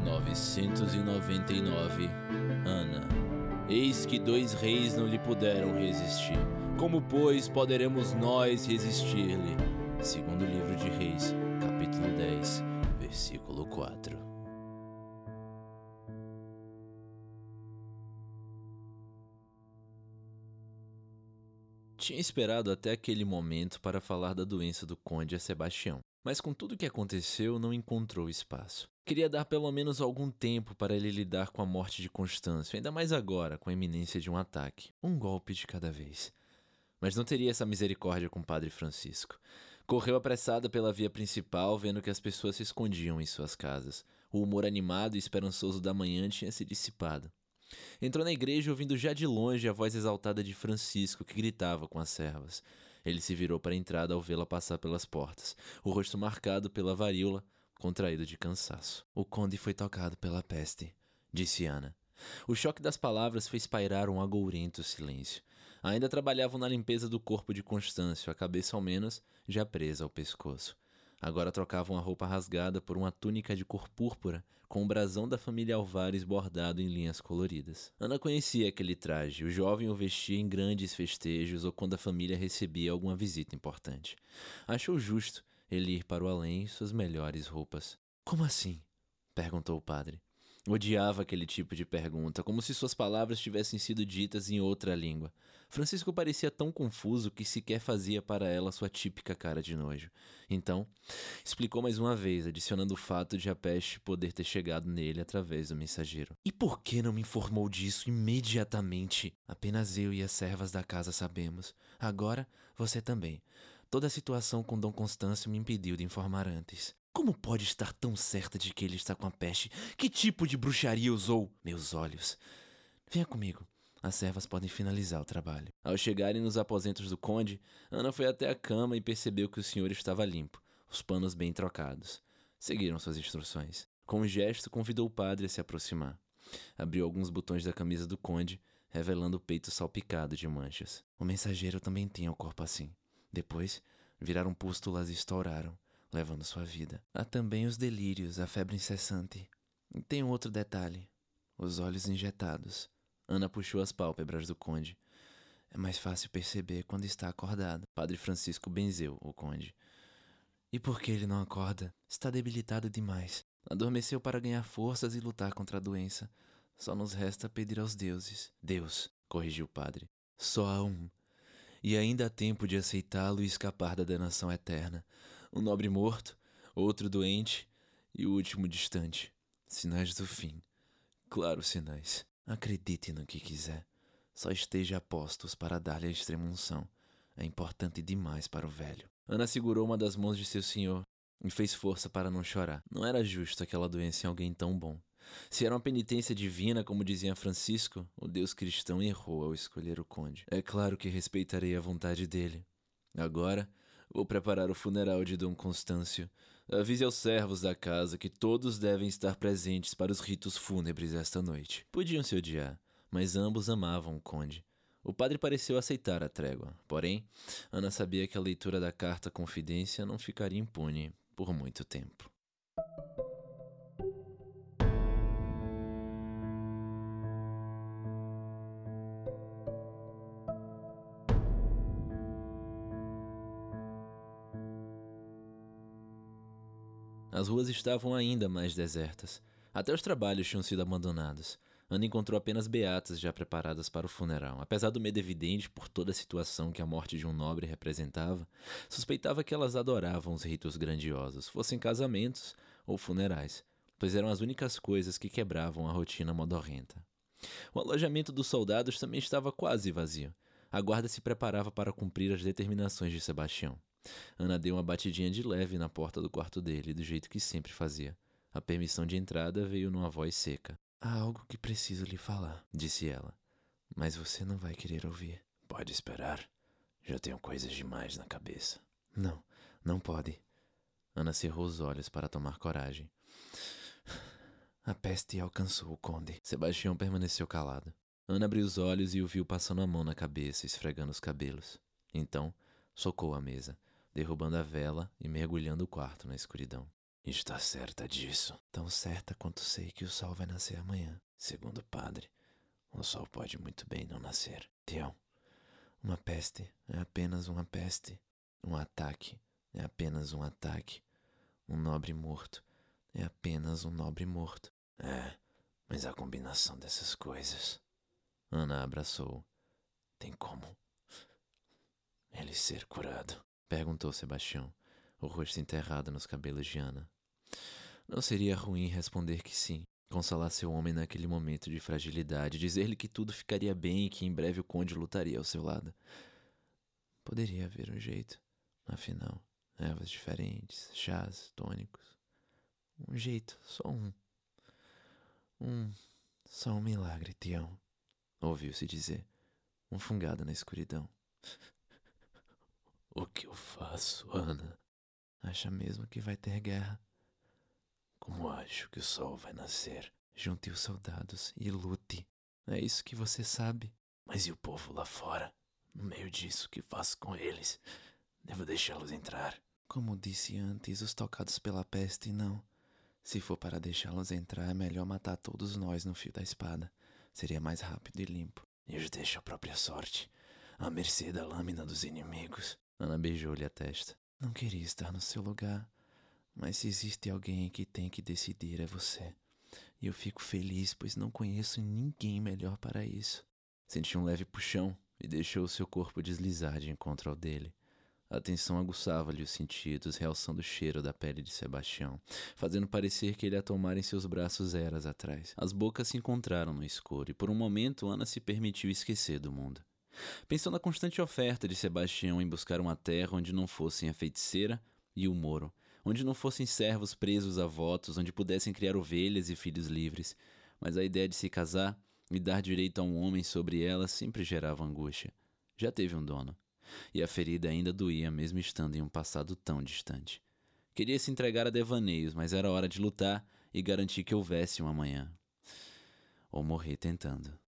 999 Ana Eis que dois reis não lhe puderam resistir. Como, pois, poderemos nós resistir-lhe? Segundo livro de Reis, capítulo 10, versículo 4. Tinha esperado até aquele momento para falar da doença do conde a Sebastião. Mas com tudo o que aconteceu, não encontrou espaço. Queria dar pelo menos algum tempo para ele lidar com a morte de Constâncio, ainda mais agora, com a iminência de um ataque. Um golpe de cada vez. Mas não teria essa misericórdia com o padre Francisco. Correu apressada pela via principal, vendo que as pessoas se escondiam em suas casas. O humor animado e esperançoso da manhã tinha se dissipado. Entrou na igreja ouvindo já de longe a voz exaltada de Francisco, que gritava com as servas. Ele se virou para a entrada ao vê-la passar pelas portas, o rosto marcado pela varíola, contraído de cansaço. O conde foi tocado pela peste, disse Ana. O choque das palavras fez pairar um agourento silêncio. Ainda trabalhavam na limpeza do corpo de Constâncio, a cabeça ao menos já presa ao pescoço. Agora trocavam a roupa rasgada por uma túnica de cor púrpura, com o brasão da família Alvares bordado em linhas coloridas. Ana conhecia aquele traje, o jovem o vestia em grandes festejos ou quando a família recebia alguma visita importante. Achou justo ele ir para o além em suas melhores roupas. Como assim? perguntou o padre. Odiava aquele tipo de pergunta, como se suas palavras tivessem sido ditas em outra língua. Francisco parecia tão confuso que sequer fazia para ela sua típica cara de nojo. Então, explicou mais uma vez, adicionando o fato de a peste poder ter chegado nele através do mensageiro. E por que não me informou disso imediatamente? Apenas eu e as servas da casa sabemos. Agora, você também. Toda a situação com Dom Constâncio me impediu de informar antes. Como pode estar tão certa de que ele está com a peste? Que tipo de bruxaria usou? Meus olhos. Venha comigo. As servas podem finalizar o trabalho. Ao chegarem nos aposentos do conde, Ana foi até a cama e percebeu que o senhor estava limpo, os panos bem trocados. Seguiram suas instruções. Com um gesto, convidou o padre a se aproximar. Abriu alguns botões da camisa do conde, revelando o peito salpicado de manchas. O mensageiro também tinha o corpo assim. Depois, viraram pústulas e estouraram levando sua vida. Há também os delírios, a febre incessante. E tem outro detalhe: os olhos injetados. Ana puxou as pálpebras do conde. É mais fácil perceber quando está acordado. Padre Francisco benzeu o conde. E por que ele não acorda? Está debilitado demais. Adormeceu para ganhar forças e lutar contra a doença. Só nos resta pedir aos deuses. Deus, corrigiu o padre. Só há um. E ainda há tempo de aceitá-lo e escapar da danação eterna um nobre morto, outro doente e o último distante. Sinais do fim. Claro, sinais. Acredite no que quiser. Só esteja a postos para dar-lhe a extremunção. É importante demais para o velho. Ana segurou uma das mãos de seu senhor e fez força para não chorar. Não era justo aquela doença em alguém tão bom. Se era uma penitência divina, como dizia Francisco, o Deus cristão errou ao escolher o conde. É claro que respeitarei a vontade dele. Agora, Vou preparar o funeral de Dom Constâncio. Avise aos servos da casa que todos devem estar presentes para os ritos fúnebres esta noite. Podiam se odiar, mas ambos amavam o conde. O padre pareceu aceitar a trégua, porém, Ana sabia que a leitura da carta confidência não ficaria impune por muito tempo. As ruas estavam ainda mais desertas. Até os trabalhos tinham sido abandonados. Ana encontrou apenas beatas já preparadas para o funeral. Apesar do medo evidente por toda a situação que a morte de um nobre representava, suspeitava que elas adoravam os ritos grandiosos, fossem casamentos ou funerais, pois eram as únicas coisas que quebravam a rotina modorrenta. O alojamento dos soldados também estava quase vazio. A guarda se preparava para cumprir as determinações de Sebastião. Ana deu uma batidinha de leve na porta do quarto dele, do jeito que sempre fazia. A permissão de entrada veio numa voz seca. Há algo que preciso lhe falar, disse ela. Mas você não vai querer ouvir. Pode esperar. Já tenho coisas demais na cabeça. Não, não pode. Ana cerrou os olhos para tomar coragem. A peste alcançou o conde. Sebastião permaneceu calado. Ana abriu os olhos e o viu passando a mão na cabeça, esfregando os cabelos. Então, socou a mesa derrubando a vela e mergulhando o quarto na escuridão. Está certa disso? Tão certa quanto sei que o sol vai nascer amanhã. Segundo o padre, o sol pode muito bem não nascer. Tião, uma peste é apenas uma peste. Um ataque é apenas um ataque. Um nobre morto é apenas um nobre morto. É, mas a combinação dessas coisas. Ana abraçou. Tem como ele ser curado? Perguntou Sebastião, o rosto enterrado nos cabelos de Ana. Não seria ruim responder que sim, consolar seu homem naquele momento de fragilidade, dizer-lhe que tudo ficaria bem e que em breve o conde lutaria ao seu lado. Poderia haver um jeito, afinal, ervas diferentes, chás, tônicos. Um jeito, só um. Um. Só um milagre, Tião. Ouviu-se dizer, um fungado na escuridão. O que eu faço, Ana? Acha mesmo que vai ter guerra? Como acho que o sol vai nascer? Junte os soldados e lute. É isso que você sabe. Mas e o povo lá fora? No meio disso, o que faço com eles? Devo deixá-los entrar. Como disse antes, os tocados pela peste não. Se for para deixá-los entrar, é melhor matar todos nós no fio da espada. Seria mais rápido e limpo. E os deixo à própria sorte, à mercê da lâmina dos inimigos. Ana beijou-lhe a testa. Não queria estar no seu lugar, mas se existe alguém que tem que decidir é você. E eu fico feliz, pois não conheço ninguém melhor para isso. Senti um leve puxão e deixou seu corpo deslizar de encontro ao dele. A atenção aguçava-lhe os sentidos, realçando o cheiro da pele de Sebastião, fazendo parecer que ele a tomara em seus braços eras atrás. As bocas se encontraram no escuro e por um momento Ana se permitiu esquecer do mundo. Pensou na constante oferta de Sebastião em buscar uma terra onde não fossem a feiticeira e o moro, onde não fossem servos presos a votos, onde pudessem criar ovelhas e filhos livres. Mas a ideia de se casar e dar direito a um homem sobre ela sempre gerava angústia. Já teve um dono e a ferida ainda doía mesmo estando em um passado tão distante. Queria se entregar a devaneios, mas era hora de lutar e garantir que houvesse um amanhã. Ou morrer tentando.